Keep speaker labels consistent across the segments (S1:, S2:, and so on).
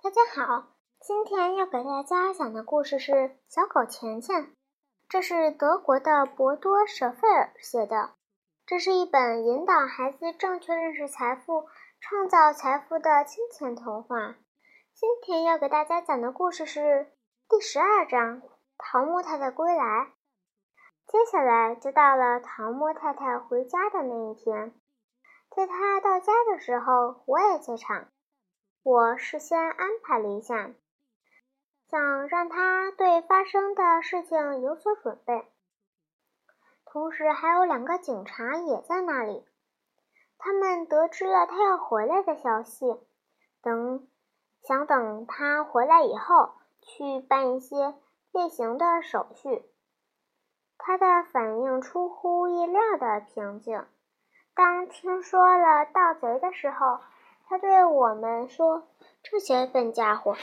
S1: 大家好，今天要给大家讲的故事是《小狗钱钱》，这是德国的博多·舍费尔写的。这是一本引导孩子正确认识财富、创造财富的金钱童话。今天要给大家讲的故事是第十二章《桃木太太归来》。接下来就到了桃木太太回家的那一天，在她到家的时候，我也在场。我事先安排了一下，想让他对发生的事情有所准备。同时，还有两个警察也在那里。他们得知了他要回来的消息，等想等他回来以后去办一些例行的手续。他的反应出乎意料的平静。当听说了盗贼的时候。他对我们说：“这些笨家伙，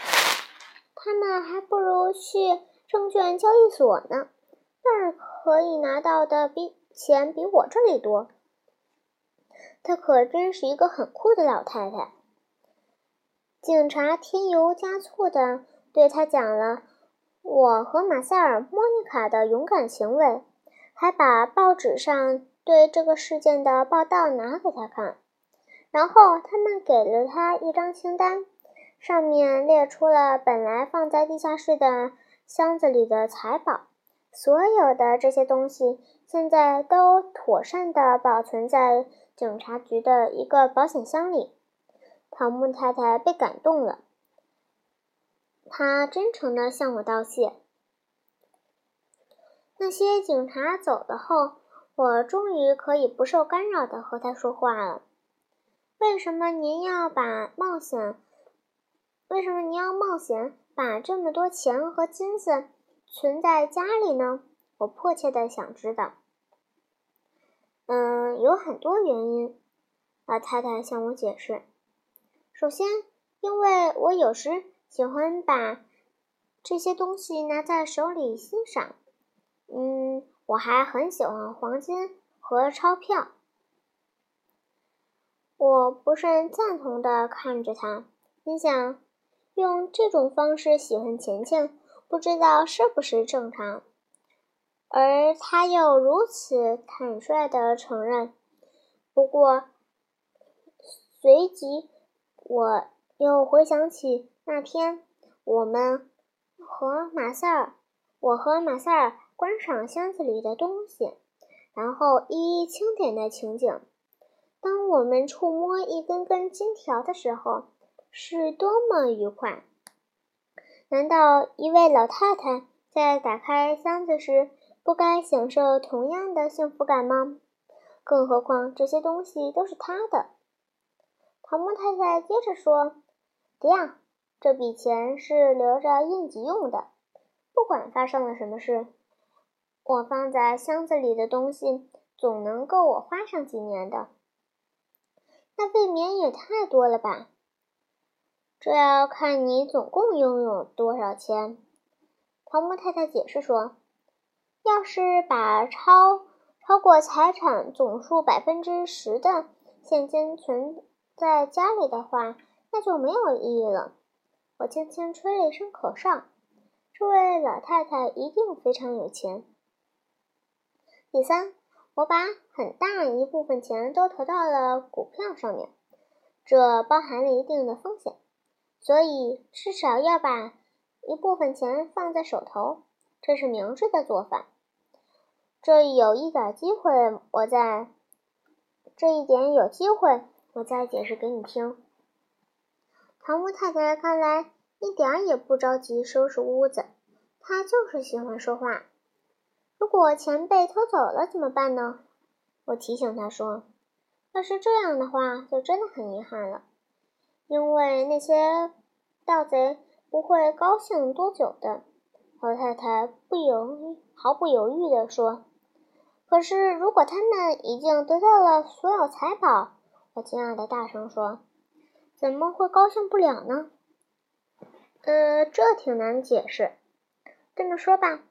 S1: 他们还不如去证券交易所呢，那儿可以拿到的比钱比我这里多。”他可真是一个很酷的老太太。警察添油加醋地对他讲了我和马塞尔·莫妮卡的勇敢行为，还把报纸上对这个事件的报道拿给他看。然后他们给了他一张清单，上面列出了本来放在地下室的箱子里的财宝。所有的这些东西现在都妥善地保存在警察局的一个保险箱里。桃木太太被感动了，她真诚地向我道谢。那些警察走了后，我终于可以不受干扰地和他说话了。为什么您要把冒险？为什么您要冒险把这么多钱和金子存在家里呢？我迫切的想知道。嗯，有很多原因。老太太向我解释。首先，因为我有时喜欢把这些东西拿在手里欣赏。嗯，我还很喜欢黄金和钞票。我不甚赞同地看着他，心想：用这种方式喜欢钱钱，不知道是不是正常。而他又如此坦率地承认。不过，随即我又回想起那天我们和马塞尔，我和马塞尔观赏箱子里的东西，然后一一清点的情景。当我们触摸一根根金条的时候，是多么愉快！难道一位老太太在打开箱子时不该享受同样的幸福感吗？更何况这些东西都是她的。桃木太太接着说：“迪亚，这笔钱是留着应急用的，不管发生了什么事，我放在箱子里的东西总能够我花上几年的。”那未免也太多了吧？这要看你总共拥有多少钱。桃木太太解释说：“要是把超超过财产总数百分之十的现金存在家里的话，那就没有意义了。”我轻轻吹了一声口哨。这位老太太一定非常有钱。第三。我把很大一部分钱都投到了股票上面，这包含了一定的风险，所以至少要把一部分钱放在手头，这是明智的做法。这有一点机会，我再这一点有机会，我再解释给你听。唐木太太看来一点也不着急收拾屋子，她就是喜欢说话。如果钱被偷走了怎么办呢？我提醒他说：“要是这样的话，就真的很遗憾了，因为那些盗贼不会高兴多久的。”老太太不犹毫不犹豫地说：“可是，如果他们已经得到了所有财宝，我惊讶的大声说：‘怎么会高兴不了呢？’呃，这挺难解释。这么说吧。”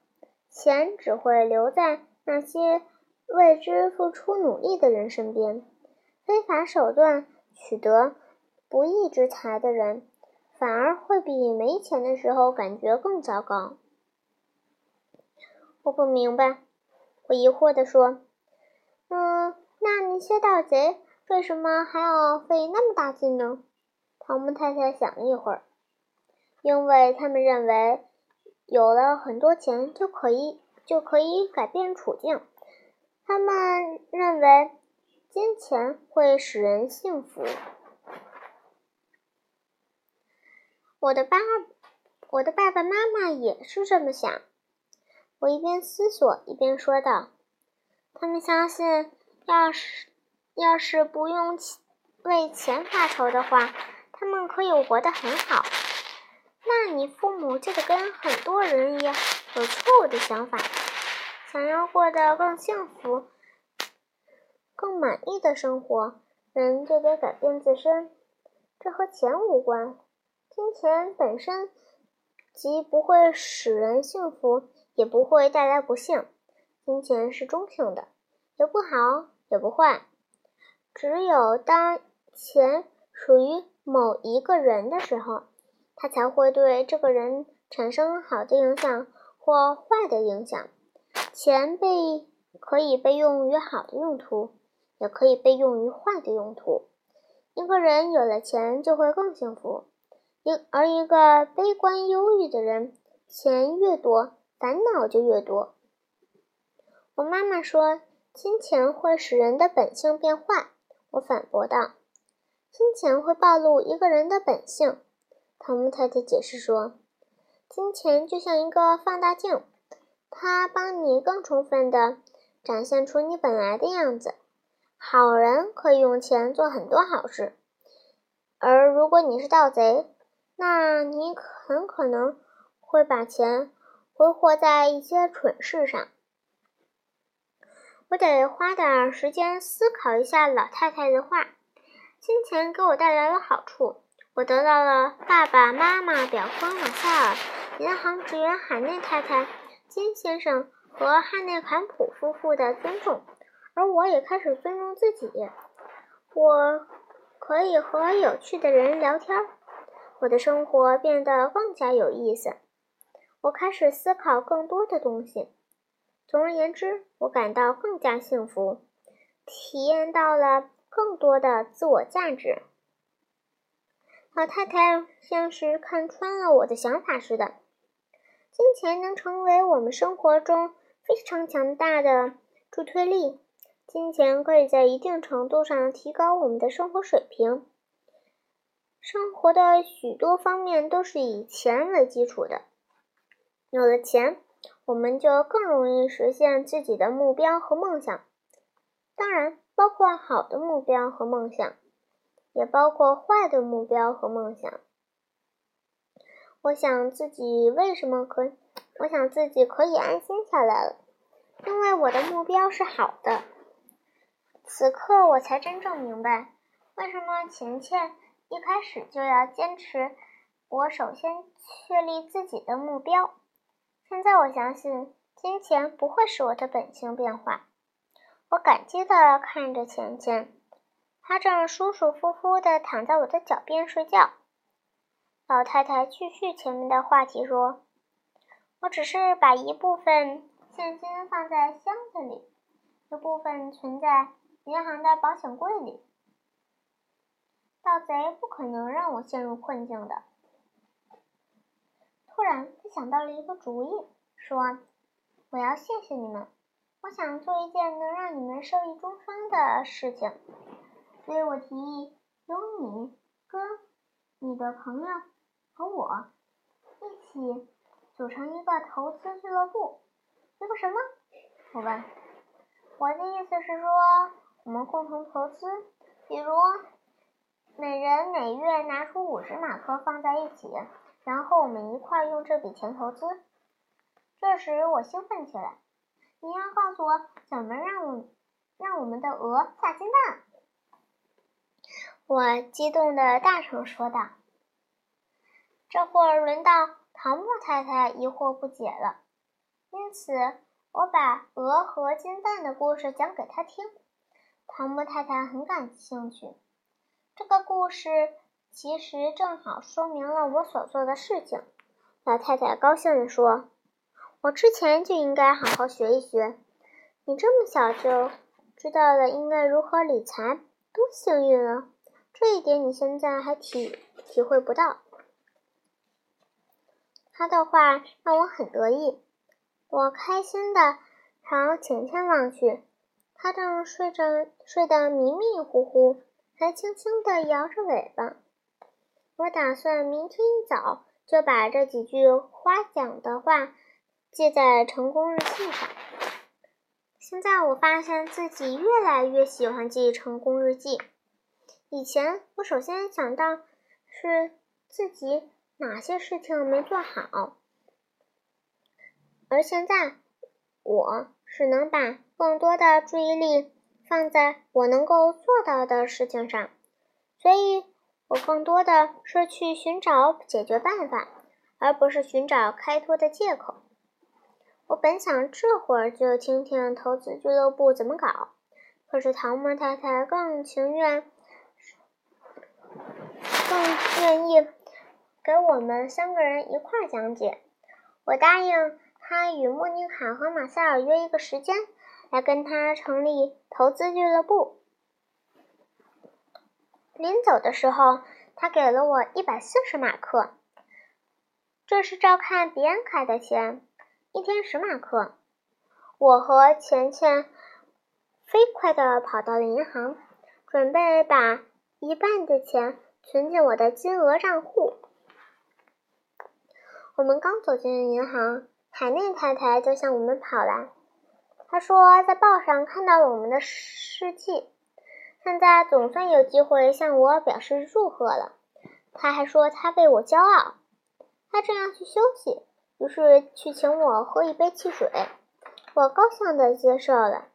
S1: 钱只会留在那些为之付出努力的人身边。非法手段取得不义之财的人，反而会比没钱的时候感觉更糟糕。我不明白，我疑惑地说：“嗯，那那些盗贼为什么还要费那么大劲呢？”汤姆太太想了一会儿，因为他们认为有了很多钱就可以就可以改变处境。他们认为金钱会使人幸福。我的爸，我的爸爸妈妈也是这么想。我一边思索一边说道：“他们相信，要是要是不用为钱发愁的话，他们可以活得很好。那你父母就得跟很多人一样，有错误的想法。”想要过得更幸福、更满意的生活，人就得改变自身。这和钱无关，金钱本身既不会使人幸福，也不会带来不幸。金钱是中性的，也不好也不坏。只有当钱属于某一个人的时候，它才会对这个人产生好的影响或坏的影响。钱被可以被用于好的用途，也可以被用于坏的用途。一个人有了钱就会更幸福，一而一个悲观忧郁的人，钱越多，烦恼就越多。我妈妈说，金钱会使人的本性变坏。我反驳道，金钱会暴露一个人的本性。汤姆太太解释说，金钱就像一个放大镜。它帮你更充分的展现出你本来的样子。好人可以用钱做很多好事，而如果你是盗贼，那你很可能会把钱挥霍在一些蠢事上。我得花点时间思考一下老太太的话。金钱给我带来了好处，我得到了爸爸妈妈、表哥马塞尔、银行职员海内太太。金先生和汉内坎普夫妇的尊重，而我也开始尊重自己。我可以和有趣的人聊天，我的生活变得更加有意思。我开始思考更多的东西。总而言之，我感到更加幸福，体验到了更多的自我价值。老太太像是看穿了我的想法似的。金钱能成为我们生活中非常强大的助推力。金钱可以在一定程度上提高我们的生活水平。生活的许多方面都是以钱为基础的。有了钱，我们就更容易实现自己的目标和梦想。当然，包括好的目标和梦想，也包括坏的目标和梦想。我想自己为什么可？我想自己可以安心下来了，因为我的目标是好的。此刻我才真正明白，为什么钱钱一开始就要坚持。我首先确立自己的目标。现在我相信，金钱不会使我的本性变化。我感激的看着钱钱，他正舒舒服服地躺在我的脚边睡觉。老太太继续前面的话题说：“我只是把一部分现金放在箱子里，一部分存在银行的保险柜里。盗贼不可能让我陷入困境的。”突然，他想到了一个主意，说：“我要谢谢你们，我想做一件能让你们受益终生的事情，所以我提议由你跟你的朋友。”和我一起组成一个投资俱乐部，一个什么？我问。我的意思是说，我们共同投资，比如每人每月拿出五十马克放在一起，然后我们一块用这笔钱投资。这时我兴奋起来。你要告诉我怎么让我让我们的鹅下金蛋？我激动的大声说道。这会儿轮到唐木太太疑惑不解了，因此我把鹅和金蛋的故事讲给她听。唐木太太很感兴趣。这个故事其实正好说明了我所做的事情。老太太高兴地说：“我之前就应该好好学一学。你这么小就知道了应该如何理财，多幸运啊！这一点你现在还体体会不到。”他的话让我很得意，我开心的朝钱钱望去，他正睡着，睡得迷迷糊糊，还轻轻的摇着尾巴。我打算明天一早就把这几句夸奖的话记在成功日记上。现在我发现自己越来越喜欢记成功日记。以前我首先想到是自己。哪些事情没做好？而现在，我是能把更多的注意力放在我能够做到的事情上，所以我更多的是去寻找解决办法，而不是寻找开脱的借口。我本想这会儿就听听投资俱乐部怎么搞，可是唐莫太太更情愿，更愿意。给我们三个人一块讲解。我答应他与莫妮卡和马塞尔约一个时间，来跟他成立投资俱乐部。临走的时候，他给了我一百四十马克，这是照看比安卡的钱，一天十马克。我和钱钱飞快地跑到了银行，准备把一半的钱存进我的金额账户。我们刚走进银行，海内太太就向我们跑来。她说，在报上看到了我们的事迹，现在总算有机会向我表示祝贺了。她还说，她为我骄傲。她正要去休息，于是去请我喝一杯汽水。我高兴地接受了。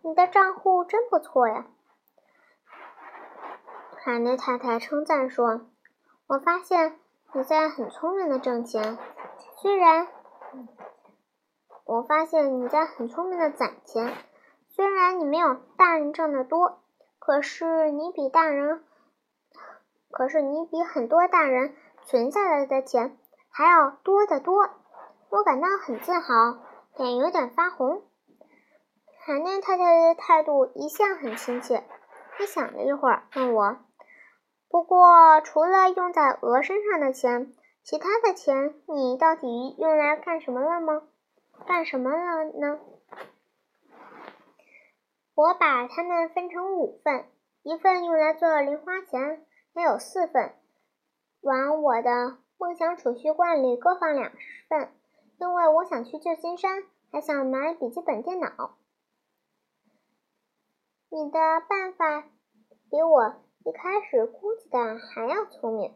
S1: 你的账户真不错呀，海内太太称赞说。我发现。你在很聪明的挣钱，虽然我发现你在很聪明的攒钱，虽然你没有大人挣得多，可是你比大人，可是你比很多大人存下来的钱还要多得多，我感到很自豪，脸有点发红。海内太太的态度一向很亲切，她想了一会儿，问我。不过，除了用在鹅身上的钱，其他的钱你到底用来干什么了吗？干什么了呢？我把它们分成五份，一份用来做零花钱，还有四份往我的梦想储蓄罐里各放两份，因为我想去旧金山，还想买笔记本电脑。你的办法比我。一开始估计的还要聪明。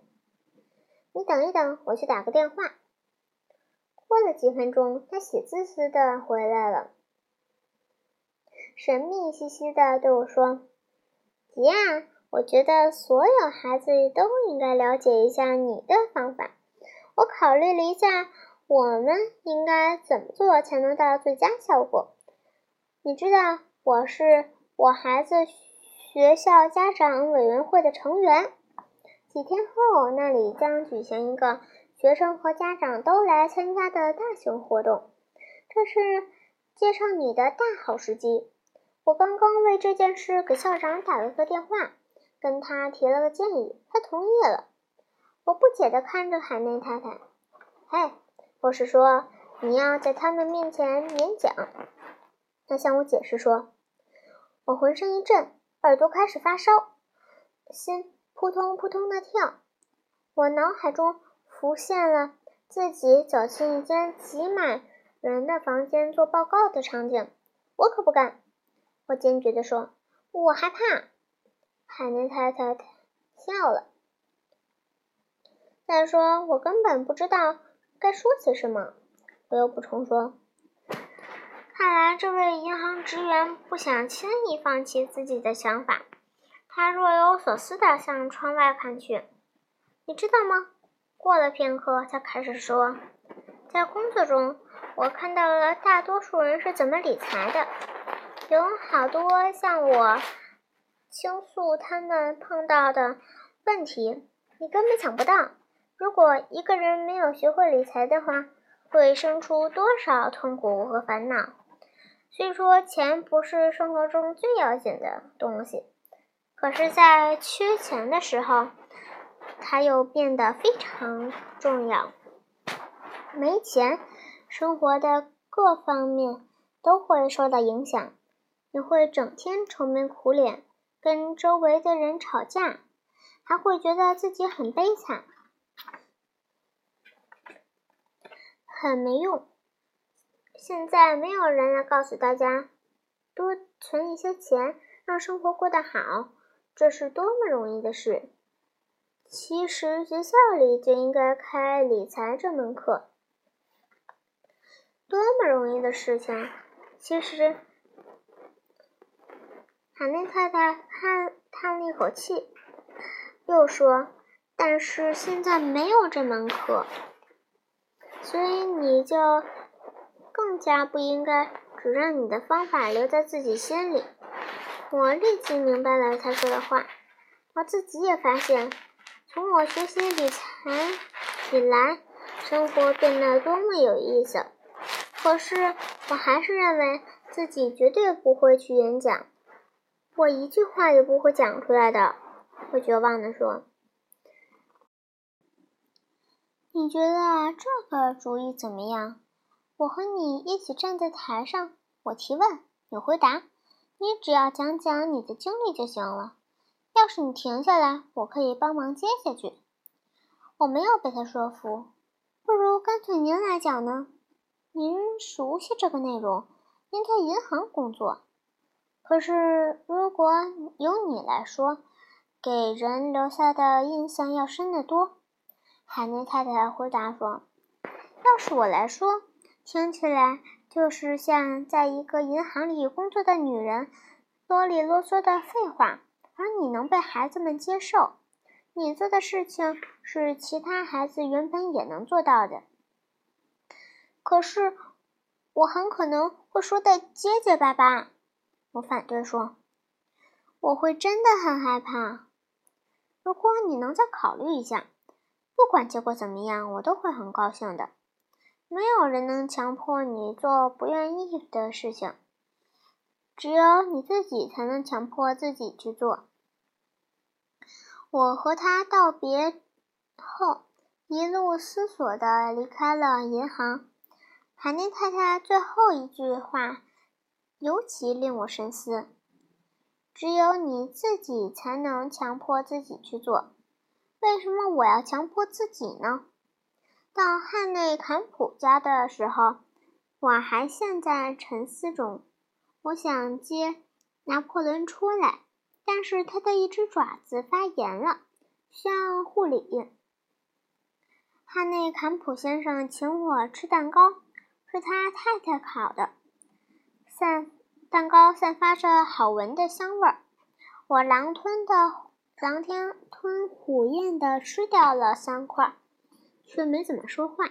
S1: 你等一等，我去打个电话。过了几分钟，他喜滋滋的回来了，神秘兮兮的对我说：“吉亚，我觉得所有孩子都应该了解一下你的方法。我考虑了一下，我们应该怎么做才能达到最佳效果。你知道，我是我孩子。”学校家长委员会的成员。几天后，那里将举行一个学生和家长都来参加的大型活动，这是介绍你的大好时机。我刚刚为这件事给校长打了个电话，跟他提了个建议，他同意了。我不解地看着海内太太。嘿，我是说你要在他们面前演讲。他向我解释说，我浑身一震。耳朵开始发烧，心扑通扑通的跳。我脑海中浮现了自己走进一间挤满人的房间做报告的场景。我可不敢！我坚决地说：“我害怕。”海内太太笑了。再说，我根本不知道该说些什么。我又补充说。看来这位银行职员不想轻易放弃自己的想法。他若有所思地向窗外看去。你知道吗？过了片刻，他开始说：“在工作中，我看到了大多数人是怎么理财的。有好多向我倾诉他们碰到的问题。你根本想不到。如果一个人没有学会理财的话，会生出多少痛苦和烦恼？虽说钱不是生活中最要紧的东西，可是，在缺钱的时候，它又变得非常重要。没钱，生活的各方面都会受到影响。你会整天愁眉苦脸，跟周围的人吵架，还会觉得自己很悲惨，很没用。现在没有人来告诉大家，多存一些钱，让生活过得好，这是多么容易的事。其实学校里就应该开理财这门课，多么容易的事情。其实。海内太太叹叹了一口气，又说：“但是现在没有这门课，所以你就更加不应该只让你的方法留在自己心里。”我立即明白了他说的话。我自己也发现，从我学习理财以来，生活变得多么有意思。可是，我还是认为自己绝对不会去演讲。我一句话也不会讲出来的，我绝望地说。你觉得这个主意怎么样？我和你一起站在台上，我提问，你回答，你只要讲讲你的经历就行了。要是你停下来，我可以帮忙接下去。我没有被他说服，不如干脆您来讲呢？您熟悉这个内容，您在银行工作。可是，如果由你来说，给人留下的印象要深得多。海内太太回答说：“要是我来说，听起来就是像在一个银行里工作的女人啰里啰嗦的废话，而你能被孩子们接受。你做的事情是其他孩子原本也能做到的。可是，我很可能会说的结结巴巴。”我反对说：“我会真的很害怕。如果你能再考虑一下，不管结果怎么样，我都会很高兴的。没有人能强迫你做不愿意的事情，只有你自己才能强迫自己去做。”我和他道别后，一路思索的离开了银行。海内太太最后一句话。尤其令我深思。只有你自己才能强迫自己去做，为什么我要强迫自己呢？到汉内坎普家的时候，我还陷在沉思中。我想接拿破仑出来，但是他的一只爪子发炎了，需要护理。汉内坎普先生请我吃蛋糕，是他太太烤的。散蛋糕散发着好闻的香味儿，我狼吞的狼天吞虎咽的吃掉了三块，却没怎么说话。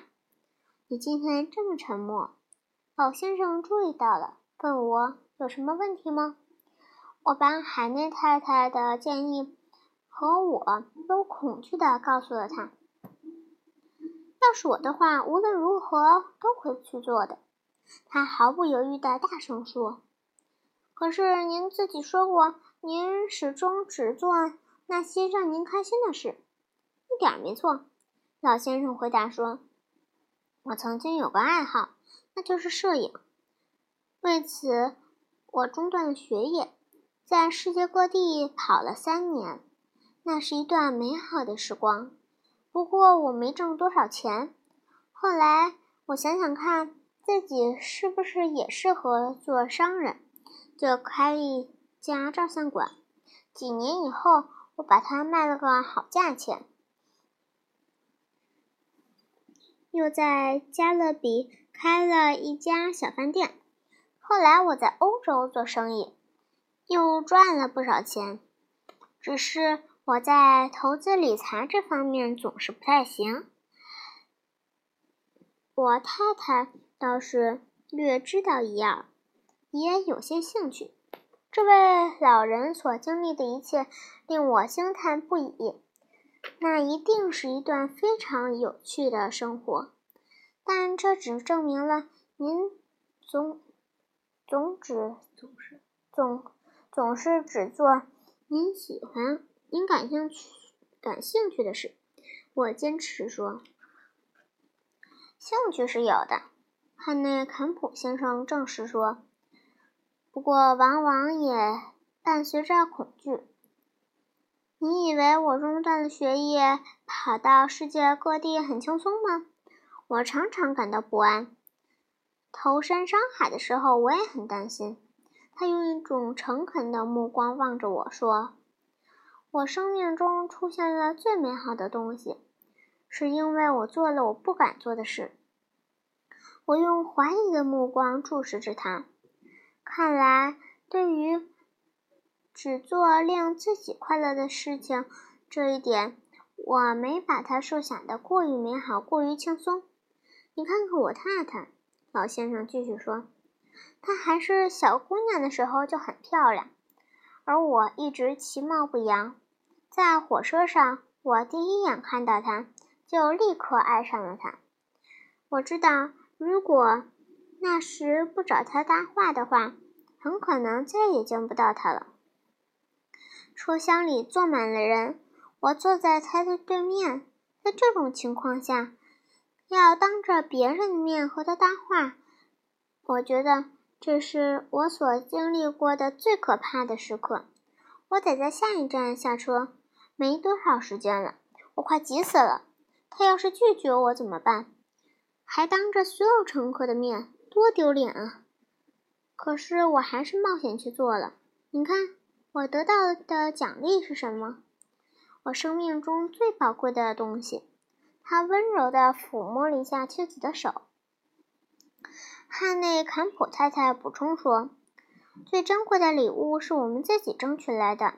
S1: 你今天这么沉默，老先生注意到了，问我有什么问题吗？我把海内太太的建议和我都恐惧的告诉了他。要是我的话，无论如何都会去做的。他毫不犹豫的大声说：“可是您自己说过，您始终只做那些让您开心的事。”一点没错，老先生回答说：“我曾经有个爱好，那就是摄影。为此，我中断了学业，在世界各地跑了三年。那是一段美好的时光。不过，我没挣多少钱。后来，我想想看。”自己是不是也适合做商人？就开一家照相馆。几年以后，我把它卖了个好价钱。又在加勒比开了一家小饭店。后来我在欧洲做生意，又赚了不少钱。只是我在投资理财这方面总是不太行。我太太。倒是略知道一二，也有些兴趣。这位老人所经历的一切令我惊叹不已。那一定是一段非常有趣的生活。但这只证明了您总总只总是总总是只做您喜欢、您感兴趣感兴趣的事。我坚持说，兴趣是有的。汉内坎普先生证实说，不过往往也伴随着恐惧。你以为我中断了学业，跑到世界各地很轻松吗？我常常感到不安。投身商海的时候，我也很担心。他用一种诚恳的目光望着我说：“我生命中出现了最美好的东西，是因为我做了我不敢做的事。”我用怀疑的目光注视着他。看来，对于……只做令自己快乐的事情，这一点我没把它设想的过于美好，过于轻松。你看看我太太，老先生继续说，她还是小姑娘的时候就很漂亮，而我一直其貌不扬。在火车上，我第一眼看到她，就立刻爱上了她。我知道，如果那时不找她搭话的话，很可能再也见不到她了。车厢里坐满了人，我坐在他的对面。在这种情况下，要当着别人的面和他搭话，我觉得这是我所经历过的最可怕的时刻。我得在下一站下车，没多少时间了，我快急死了。他要是拒绝我怎么办？还当着所有乘客的面，多丢脸啊！可是我还是冒险去做了。你看。我得到的奖励是什么？我生命中最宝贵的东西。他温柔地抚摸了一下妻子的手。汉内坎普太太补充说：“最珍贵的礼物是我们自己争取来的。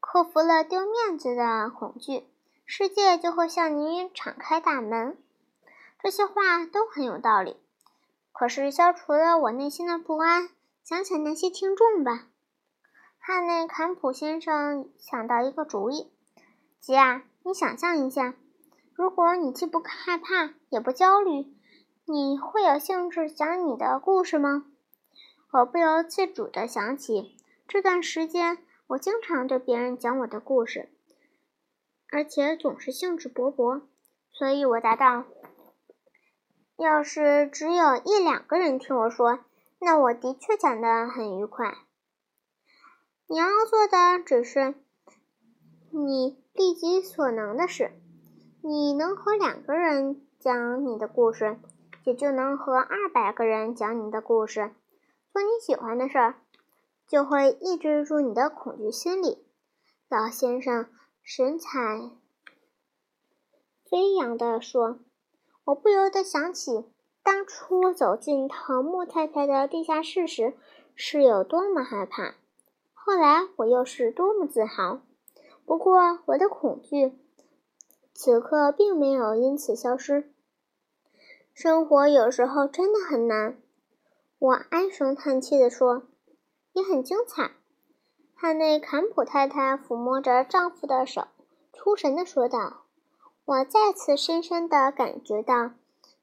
S1: 克服了丢面子的恐惧，世界就会向你敞开大门。”这些话都很有道理。可是消除了我内心的不安。想想那些听众吧。汉内坎普先生想到一个主意：“吉亚，你想象一下，如果你既不害怕也不焦虑，你会有兴致讲你的故事吗？”我不由自主地想起这段时间，我经常对别人讲我的故事，而且总是兴致勃勃，所以我答道：“要是只有一两个人听我说，那我的确讲得很愉快。”你要做的只是你力及所能的事。你能和两个人讲你的故事，也就能和二百个人讲你的故事。做你喜欢的事儿，就会抑制住你的恐惧心理。老先生神采飞扬地说：“我不由得想起当初走进桃木太太的地下室时，是有多么害怕。”后来我又是多么自豪！不过我的恐惧此刻并没有因此消失。生活有时候真的很难，我唉声叹气地说，也很精彩。汉内坎普太太抚摸着丈夫的手，出神地说道：“我再次深深地感觉到，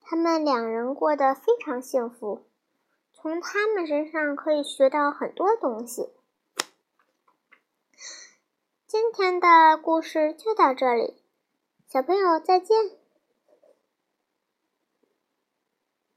S1: 他们两人过得非常幸福。从他们身上可以学到很多东西。”今天的故事就到这里，小朋友再见。